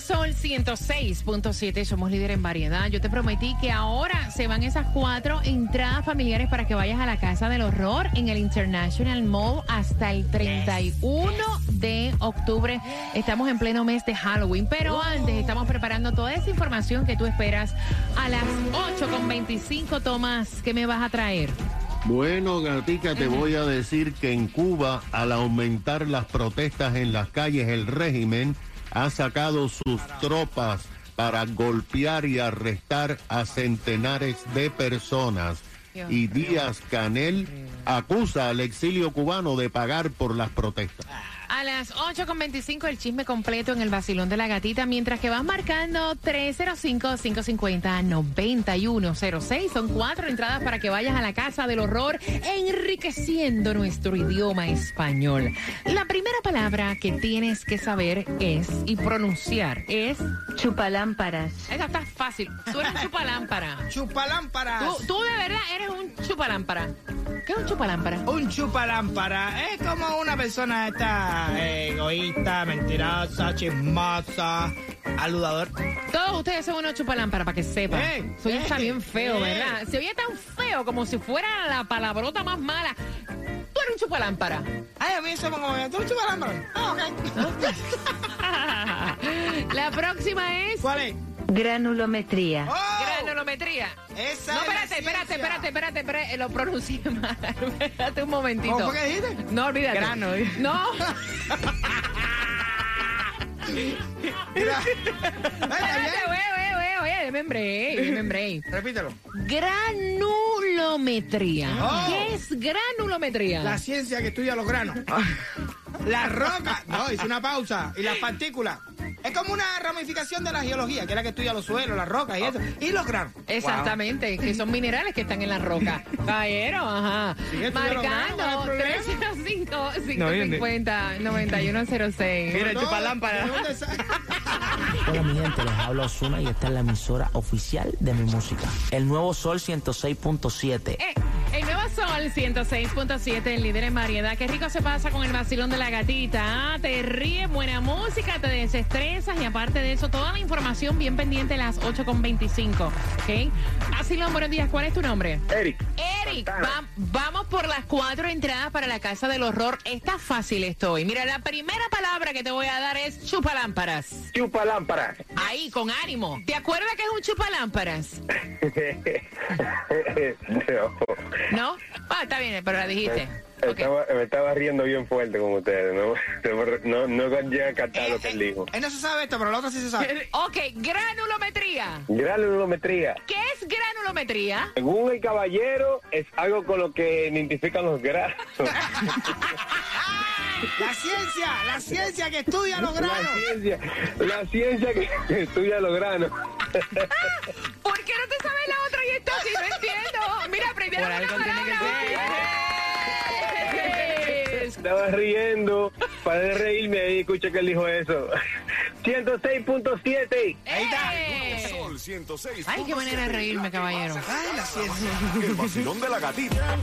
Sol 106.7, somos líder en variedad. Yo te prometí que ahora se van esas cuatro entradas familiares para que vayas a la Casa del Horror en el International Mall hasta el 31 de octubre. Estamos en pleno mes de Halloween, pero antes estamos preparando toda esa información que tú esperas a las 8.25. Tomás, ¿qué me vas a traer? Bueno, Gatica, te voy a decir que en Cuba, al aumentar las protestas en las calles, el régimen ha sacado sus tropas para golpear y arrestar a centenares de personas. Y Díaz Canel acusa al exilio cubano de pagar por las protestas. A las 8.25 el chisme completo en el vacilón de la gatita, mientras que vas marcando 305-550-9106. Son cuatro entradas para que vayas a la casa del horror, enriqueciendo nuestro idioma español. La primera palabra que tienes que saber es y pronunciar es Chupalámparas. Esa está fácil. Tú eres un chupalámpara. Chupalámparas. Tú, tú de verdad eres un chupalámpara. ¿Qué es un chupalámpara? Un chupalámpara es como una persona esta eh, egoísta, mentirosa, chismosa, aludador. Todos ustedes son unos chupalámparas, para que sepan. Ey, Soy está bien feo. ¿verdad? Se oye tan feo como si fuera la palabrota más mala. Tú eres un chupalámpara. Ay, a mí eso me como, ¿tú un chupalámpara? Ah, ok. la próxima es ¿Cuál es? Granulometría. ¡Oh! Granulometría. Esa No, espérate, espérate, espérate, espérate, espérate, lo pronuncié mal. espérate un momentito. ¿Cómo que dijiste? No, olvídate. Grano. No. Espérate, oye, oye, oye. Repítelo. Granulometría. Oh. ¿Qué es granulometría? La ciencia que estudia los granos. La roca. No, hice una pausa. Y las partículas. Es como una ramificación de la geología, que es la que estudia los suelos, las rocas y eso. Y los granos. Exactamente, que son minerales que están en la roca. Caballero, ajá. Sí, Marcando grabamos, no hay 305-550-9106. Mira, chupalámpara. ¿De dónde sa- Hola mi gente, les habla Osuna y esta es la emisora oficial de mi música. El nuevo Sol 106.7. Eh, el nuevo Sol 106.7, el líder en variedad. Qué rico se pasa con el vacilón de la gatita. ¿ah? Te ríes, buena música, te desestresas y aparte de eso, toda la información bien pendiente a las 8.25. ¿Ok? Vacilón, buenos días. ¿Cuál es tu nombre? Eric, Eric, va- vamos por las cuatro entradas para la Casa del Horror. Está fácil estoy. Mira, la primera palabra que te voy a dar es chupalámparas. chupalámpara. Ahí, con ánimo. ¿Te acuerdas que es un chupalámparas? no. ¿No? Ah, está bien, pero la dijiste. Estaba, me estaba riendo bien fuerte con ustedes, ¿no? No, no, no llega a captar lo que él dijo. Él no se sabe esto, pero la otra sí se sabe. Ok, granulometría. Granulometría. ¿Qué es granulometría? Según el caballero, es algo con lo que identifican los granos. La ciencia, la ciencia que estudia los La granos. ciencia, la ciencia que estudia los granos. ¿Por qué no te sabes la otra y esto sí? No entiendo. Por algo tiene que. Yes. Estaba riendo, para de reírme ahí, escuché que él dijo eso. 106.7. Ahí está. Eh. Sol 106. Ay, qué manera de reírme, caballero. Ay, la ciencia. El vacilón de la gatita.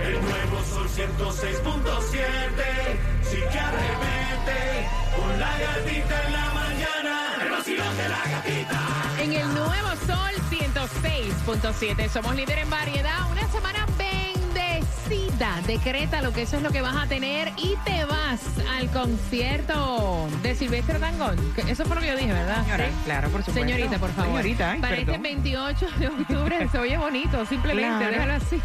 El nuevo Sol 106.7 con la gatita en la mañana, el vacilón de la gatita. En el nuevo Sol 106.7, somos líder en variedad, una semana 20 Decreta lo que eso es lo que vas a tener y te vas al concierto de Silvestre Dangón. Eso fue lo que yo dije, ¿verdad? Señora, Sí. claro, por supuesto. Señorita, por favor. Señorita, ay, Para perdón. este 28 de octubre, se oye bonito, simplemente, Claro. déjalo así.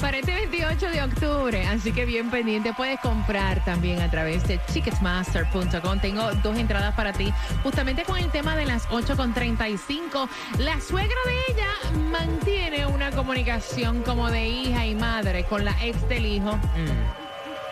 Para este 28 de octubre, así que bien pendiente, puedes comprar también a través de ticketsmaster.com. Tengo dos entradas para ti, justamente con el tema de las 8.35. La suegra de ella mantiene una comunicación como de hija y madre con la ex del hijo.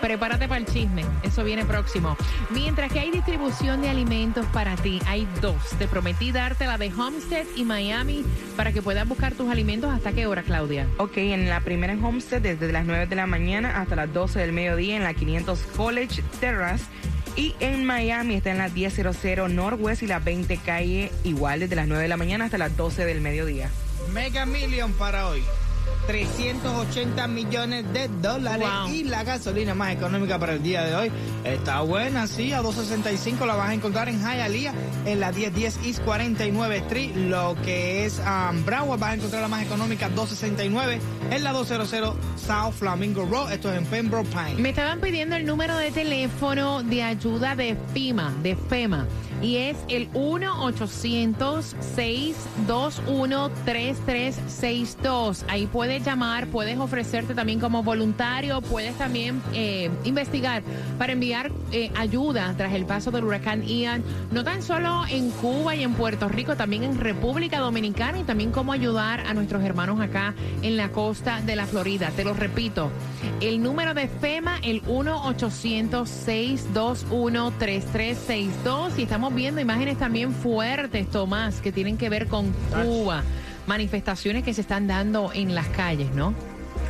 Prepárate para el chisme, eso viene próximo. Mientras que hay distribución de alimentos para ti, hay dos. Te prometí darte la de Homestead y Miami para que puedas buscar tus alimentos. ¿Hasta qué hora, Claudia? Ok, en la primera en Homestead desde las 9 de la mañana hasta las 12 del mediodía en la 500 College Terrace. Y en Miami está en la 1000 Northwest y la 20 calle igual desde las 9 de la mañana hasta las 12 del mediodía. Mega Million para hoy. 380 millones de dólares Wow. y la gasolina más económica para el día de hoy está buena, sí, a 265 la vas a encontrar en Hialeah en la 1010 East 49 Street, lo que es um, Broward vas a encontrar la más económica 269 en la 200 South Flamingo Road, esto es en Pembroke Pines. Me estaban pidiendo el número de teléfono de ayuda de FEMA, de FEMA. Y es el 1-800-621-3362. Ahí puedes llamar, puedes ofrecerte también como voluntario, puedes también eh, investigar para enviar eh, ayuda tras el paso del huracán Ian, no tan solo en Cuba y en Puerto Rico, también en República Dominicana y también cómo ayudar a nuestros hermanos acá en la costa de la Florida. Te lo repito, el número de FEMA, el 1-800-621-3362. Y estamos viendo imágenes también fuertes, Tomás, que tienen que ver con Cuba. Manifestaciones que se están dando en las calles, ¿no?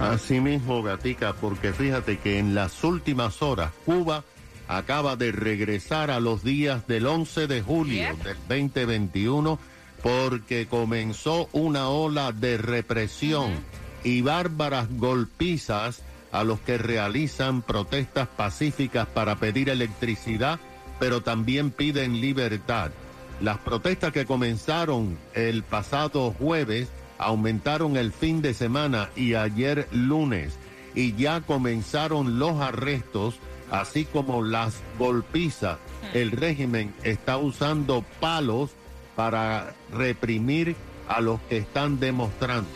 Así mismo, Gatica, porque fíjate que en las últimas horas Cuba acaba de regresar a los días del 11 de julio del 2021 porque comenzó una ola de represión y bárbaras golpizas a los que realizan protestas pacíficas para pedir electricidad, pero también piden libertad. Las protestas que comenzaron el pasado jueves aumentaron el fin de semana y ayer lunes y ya comenzaron los arrestos, así como las golpizas. El régimen está usando palos para reprimir a los que están demostrando.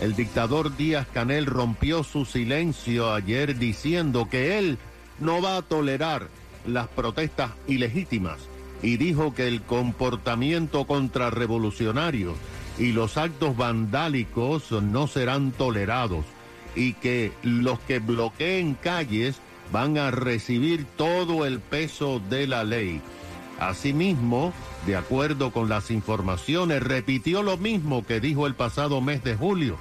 El dictador Díaz Canel rompió su silencio ayer diciendo que él no va a tolerar las protestas ilegítimas y dijo que el comportamiento contrarrevolucionario y los actos vandálicos no serán tolerados y que los que bloqueen calles van a recibir todo el peso de la ley. Asimismo, de acuerdo con las informaciones, repitió lo mismo que dijo el pasado mes de julio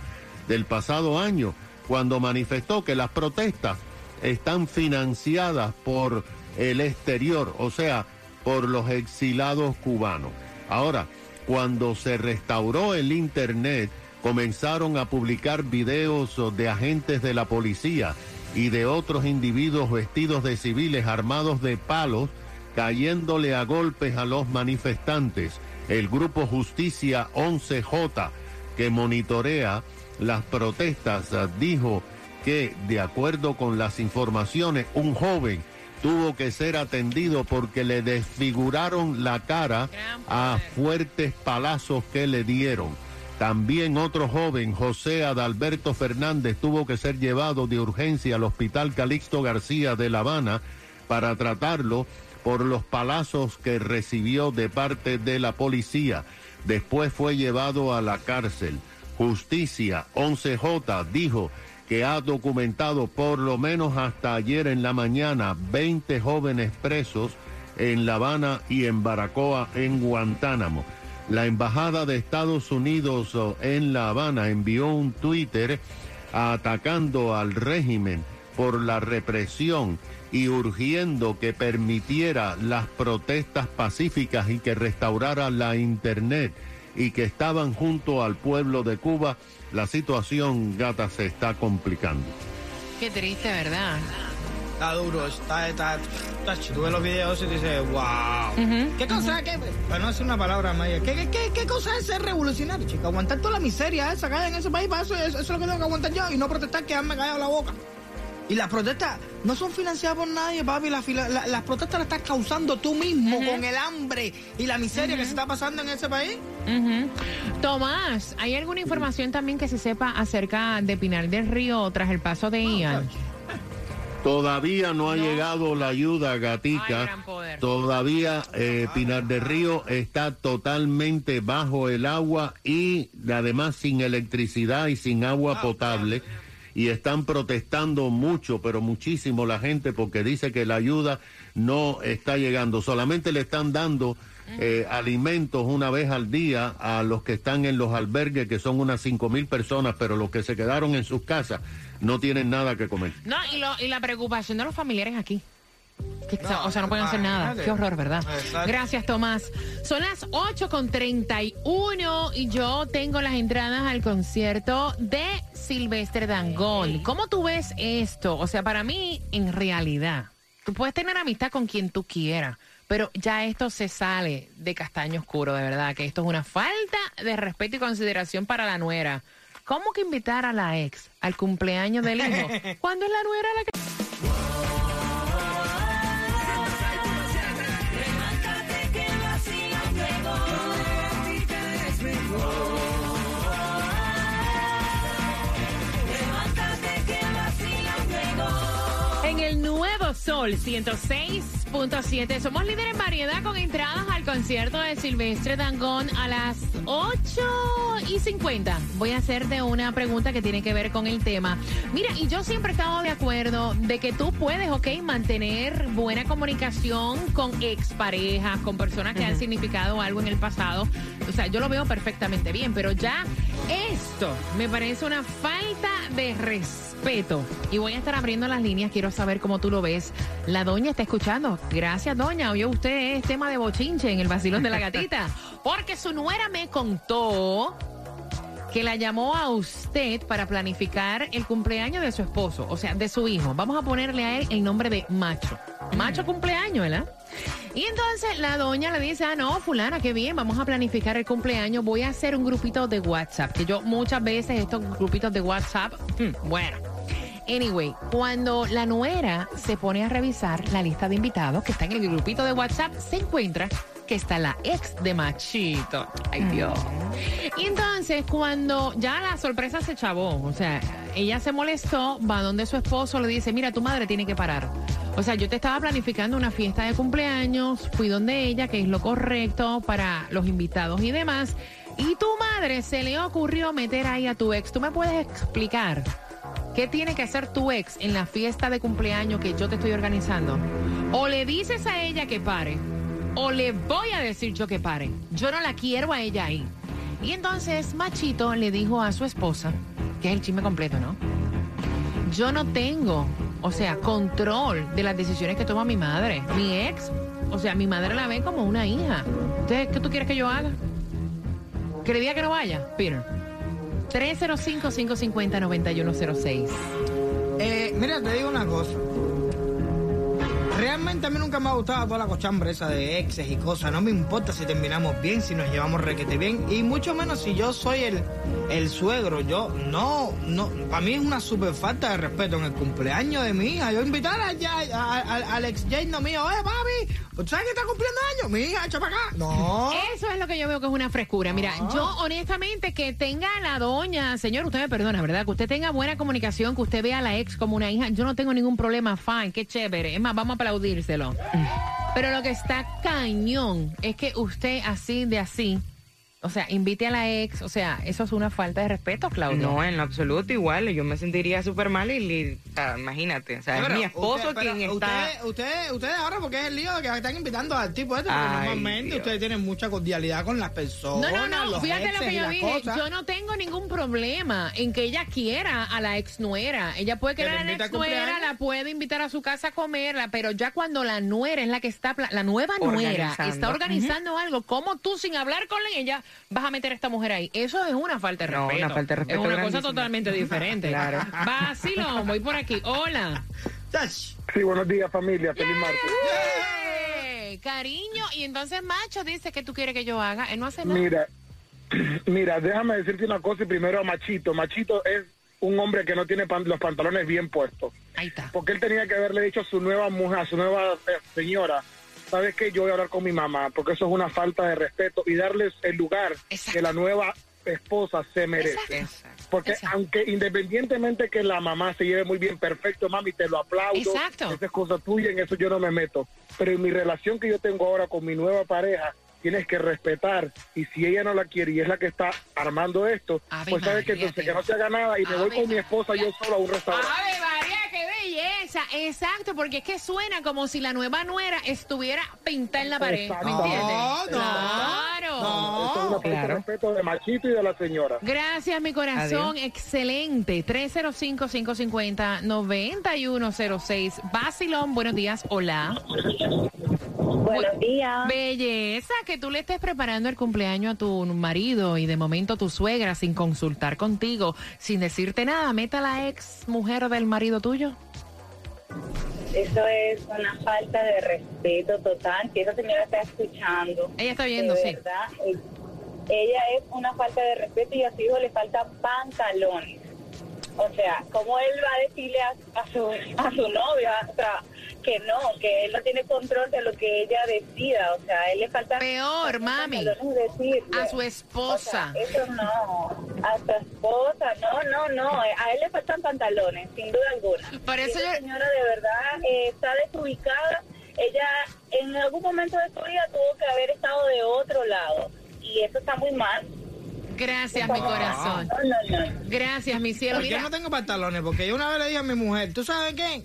del pasado año, cuando manifestó que las protestas están financiadas por el exterior, o sea, por los exilados cubanos. Ahora, cuando se restauró el Internet, comenzaron a publicar videos de agentes de la policía y de otros individuos vestidos de civiles armados de palos cayéndole a golpes a los manifestantes. El grupo Justicia 11J, que monitorea las protestas, dijo que, de acuerdo con las informaciones, un joven tuvo que ser atendido porque le desfiguraron la cara a fuertes palazos que le dieron. También otro joven, José Adalberto Fernández, tuvo que ser llevado de urgencia al Hospital Calixto García de La Habana para tratarlo por los palazos que recibió de parte de la policía. Después fue llevado a la cárcel. Justicia 11J dijo que ha documentado por lo menos hasta ayer en la mañana 20 jóvenes presos en La Habana y en Baracoa, en Guantánamo. La Embajada de Estados Unidos oh, en La Habana envió un Twitter atacando al régimen por la represión y urgiendo que permitiera las protestas pacíficas y que restaurara la Internet y que estaban junto al pueblo de Cuba, la situación, gata, se está complicando. Qué triste, ¿verdad? Está duro, está, está, Tacho, tú ves los videos y dices, wow. ¿Qué cosa? ¿Qué? Para no decir una palabra maya. ¿Qué, qué, qué, qué cosa es ser revolucionario, chica? Aguantar toda la miseria esa que hay en ese país. Para eso, eso, es lo que tengo que aguantar yo y no protestar, quedarme callado la boca. Y las protestas no son financiadas por nadie, papi. Las, fila- la- las protestas las estás causando tú mismo con el hambre y la miseria que se está pasando en ese país. Tomás, ¿hay alguna información también que se sepa acerca de Pinar del Río tras el paso de Ian? Todavía no ha llegado la ayuda, Ay, gatica. Todavía eh, Pinar del Río está totalmente bajo el agua y además sin electricidad y sin agua potable. Y están protestando mucho, pero muchísimo la gente porque dice que la ayuda no está llegando. Solamente le están dando eh, alimentos una vez al día a los que están en los albergues, que son unas cinco mil personas, pero los que se quedaron en sus casas no tienen nada que comer. No, y, lo- y la preocupación de los familiares aquí. Que, No, o sea, no pueden hacer nada. Qué horror, ¿verdad? Exacto. Gracias, Tomás. Son las 8 con 31 y yo tengo las entradas al concierto de Silvestre Dangón. ¿Cómo tú ves esto? O sea, para mí, en realidad, tú puedes tener amistad con quien tú quieras, pero ya esto se sale de castaño oscuro, de verdad, que esto es una falta de respeto y consideración para la nuera. ¿Cómo que invitar a la ex al cumpleaños del hijo cuando es la nuera la que... En el nuevo Sol 106.7 somos líderes en variedad con entradas al concierto de Silvestre Dangón a las 8 y 50. Voy a hacerte una pregunta que tiene que ver con el tema. Mira, y yo siempre he estado de acuerdo de que tú puedes, ok, mantener buena comunicación con exparejas, con personas que han significado algo en el pasado. O sea, yo lo veo perfectamente bien, pero ya esto me parece una falta de respeto. Y voy a estar abriendo las líneas, quiero saber cómo tú lo ves. La doña está escuchando. Gracias, doña. Oyó usted, es tema de bochinche en el vacilón de la gatita. Porque su nuera me contó que la llamó a usted para planificar el cumpleaños de su esposo, o sea, de su hijo. Vamos a ponerle a él el nombre de Macho. Macho cumpleaños, ¿verdad? Y entonces la doña le dice, ah, no, fulana, qué bien, vamos a planificar el cumpleaños. Voy a hacer un grupito de WhatsApp, que yo muchas veces estos grupitos de WhatsApp, hmm, bueno. Anyway, cuando la nuera se pone a revisar la lista de invitados que está en el grupito de WhatsApp, se encuentra que está la ex de Machito. Ay, Dios. Y entonces, cuando ya la sorpresa se chavó, o sea, ella se molestó, va donde su esposo le dice, mira, tu madre tiene que parar. O sea, yo te estaba planificando una fiesta de cumpleaños, fui donde ella, que es lo correcto para los invitados y demás, y tu madre se le ocurrió meter ahí a tu ex. ¿Tú me puedes explicar qué tiene que hacer tu ex en la fiesta de cumpleaños que yo te estoy organizando? O le dices a ella que pare, o le voy a decir yo que pare. Yo no la quiero a ella ahí. Y entonces Machito le dijo a su esposa, que es el chisme completo, ¿no? Yo no tengo, o sea, control de las decisiones que toma mi madre, mi ex. O sea, mi madre la ve como una hija. Entonces, ¿qué tú quieres que yo haga? ¿Que le diga que no vaya? Peter. 305-550-9106. Eh, mira, te digo una cosa. Realmente a mí nunca me ha gustado toda la cochambre esa de exes y cosas. No me importa si terminamos bien, si nos llevamos requete bien. Y mucho menos si yo soy el, el suegro. Yo, no, no. Para mí es una super falta de respeto en el cumpleaños de mi hija. Yo invitar a, a- a- a- al ex no mío, oye, papi, ¿tú ¿sabes que está cumpliendo años? Mi hija, echa para acá. No. Eso es lo que yo veo que es una frescura. Mira, yo honestamente que tenga a la doña, señor, usted me perdona, ¿verdad? Que usted tenga buena comunicación, que usted vea a la ex como una hija, yo no tengo ningún problema, fine, qué chévere. Es más, vamos a aplaudírselo. Pero lo que está cañón es que usted así de así, o sea, invite a la ex, o sea, eso es una falta de respeto, Claudio. No, en lo absoluto igual. Yo me sentiría súper mal y, imagínate. O sea, es mi esposo usted- quien está... Ustedes usted, ustedes ahora, porque es el lío de que están invitando al tipo este, porque Ay, normalmente Dios. ustedes tienen mucha cordialidad con las personas. No, no, no, fíjate lo que yo dije. cosas. Yo no tengo ningún problema en que ella quiera a la ex nuera. Ella puede Que querer a la invite ex nuera, la puede invitar a su casa a comerla, pero ya cuando la nuera es la que está, pla- la nueva nuera Organizando. está organizando algo, ¿cómo tú sin hablar con ella vas a meter a esta mujer ahí. Eso es una falta de No, respeto. una falta de respeto Es una cosa totalmente diferente. Claro. Vacilón, voy por aquí. Hola. Sí, buenos días familia, feliz martes. Cariño, y entonces Macho dice que tú quieres que yo haga. Él no hace nada. Mira, mira, déjame decirte una cosa y primero a Machito. Machito es un hombre que no tiene pan- los pantalones bien puestos. Ahí está. Porque él tenía que haberle dicho a su nueva mujer, a su nueva eh, señora, ¿sabes qué? Yo voy a hablar con mi mamá, porque eso es una falta de respeto y darles el lugar que la nueva esposa se merece. Porque aunque independientemente que la mamá se lleve muy bien, perfecto, mami, te lo aplaudo. Exacto. Esa es cosa tuya, en eso yo no me meto. Pero en mi relación que yo tengo ahora con mi nueva pareja, tienes que respetar. Y si ella no la quiere y es la que está armando esto, Ave pues sabes que entonces que no se haga nada y me voy con mi esposa yo solo a un restaurante. ¡Ave Exacto, porque es que suena como si la nueva nuera estuviera pintada en la pared. ¿Me entiendes? No, no, Claro. Eso es una falta de respeto de machito y de la señora. Gracias, mi corazón. Excelente. 305-550-9106. Basilón, buenos días. Hola. Buenos días. Belleza, que tú le estés preparando el cumpleaños a tu marido y de momento tu suegra sin consultar contigo, sin decirte nada, meta a la ex mujer del marido tuyo. Eso es una falta de respeto total. Si esa señora está escuchando. Ella está viendo, de sí. verdad, ella es una falta de respeto y a su hijo le faltan pantalones. O sea, ¿cómo él va a decirle a, a su, a su novia o sea, que no, que él no tiene control de lo que ella decida? O sea, a él le falta... Peor, mami. A su esposa. eso no, a su esposa, no, no, no, a él le faltan pantalones, sin duda alguna. Por eso Y esa señora de verdad eh, está desubicada. Ella en algún momento de su vida tuvo que haber estado de otro lado y eso está muy mal. Gracias, mi corazón. No, no, no. Gracias, mi cielo. Porque yo no tengo pantalones, porque yo una vez le dije a mi mujer, ¿tú sabes qué?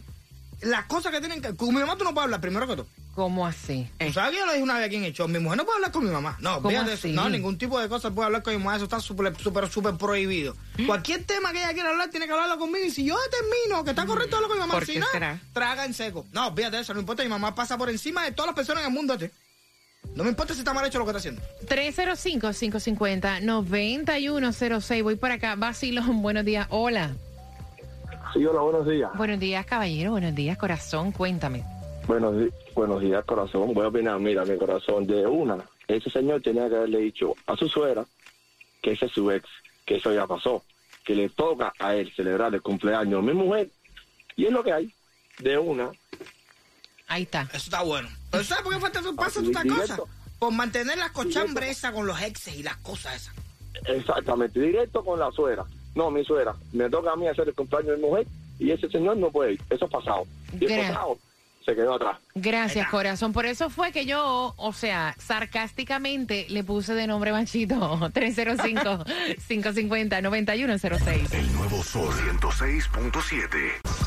Las cosas que tienen que... Con mi mamá tú no puedes hablar primero que tú. ¿Cómo así? ¿Tú sabes que yo lo dije una vez aquí en el show? Mi mujer no puede hablar con mi mamá. No, ¿Cómo fíjate eso. así? No, ningún tipo de cosa puede hablar con mi mamá. Eso está súper, súper, súper prohibido. ¿Mm? Cualquier tema que ella quiera hablar, tiene que hablarlo conmigo. Y si yo determino que está correcto, hablo con mi mamá. ¿Por si qué no, será? traga en seco. No, fíjate eso. No importa. Mi mamá pasa por encima de todas las personas en el mundo. este. No me importa si está mal hecho lo que está haciendo. 305-550-9106. Voy por acá. Basilón, buenos días. Hola. Sí, hola, buenos días. Buenos días, caballero. Buenos días, corazón. Cuéntame. Buenos, buenos días, corazón. Voy a opinar, mira, mi corazón, de una. Ese señor tenía que haberle dicho a su suegra que ese es su ex, que eso ya pasó, que le toca a él celebrar el cumpleaños de mi mujer. Y es lo que hay, de una. Ahí está. Eso está bueno. ¿Pero sabes por qué falta- pasa Así, esta directo. cosa? Por mantener las cochambres esas con los exes y las cosas esas. Exactamente, directo con la suegra. No, mi suegra, me toca a mí hacer el cumpleaños de mi mujer y ese señor no puede ir. Eso es pasado. Y es pasado, se quedó atrás. Gracias, corazón. Por eso fue que yo, o sea, sarcásticamente le puse de nombre Machito 305-550-9106. El nuevo Sol 106.7.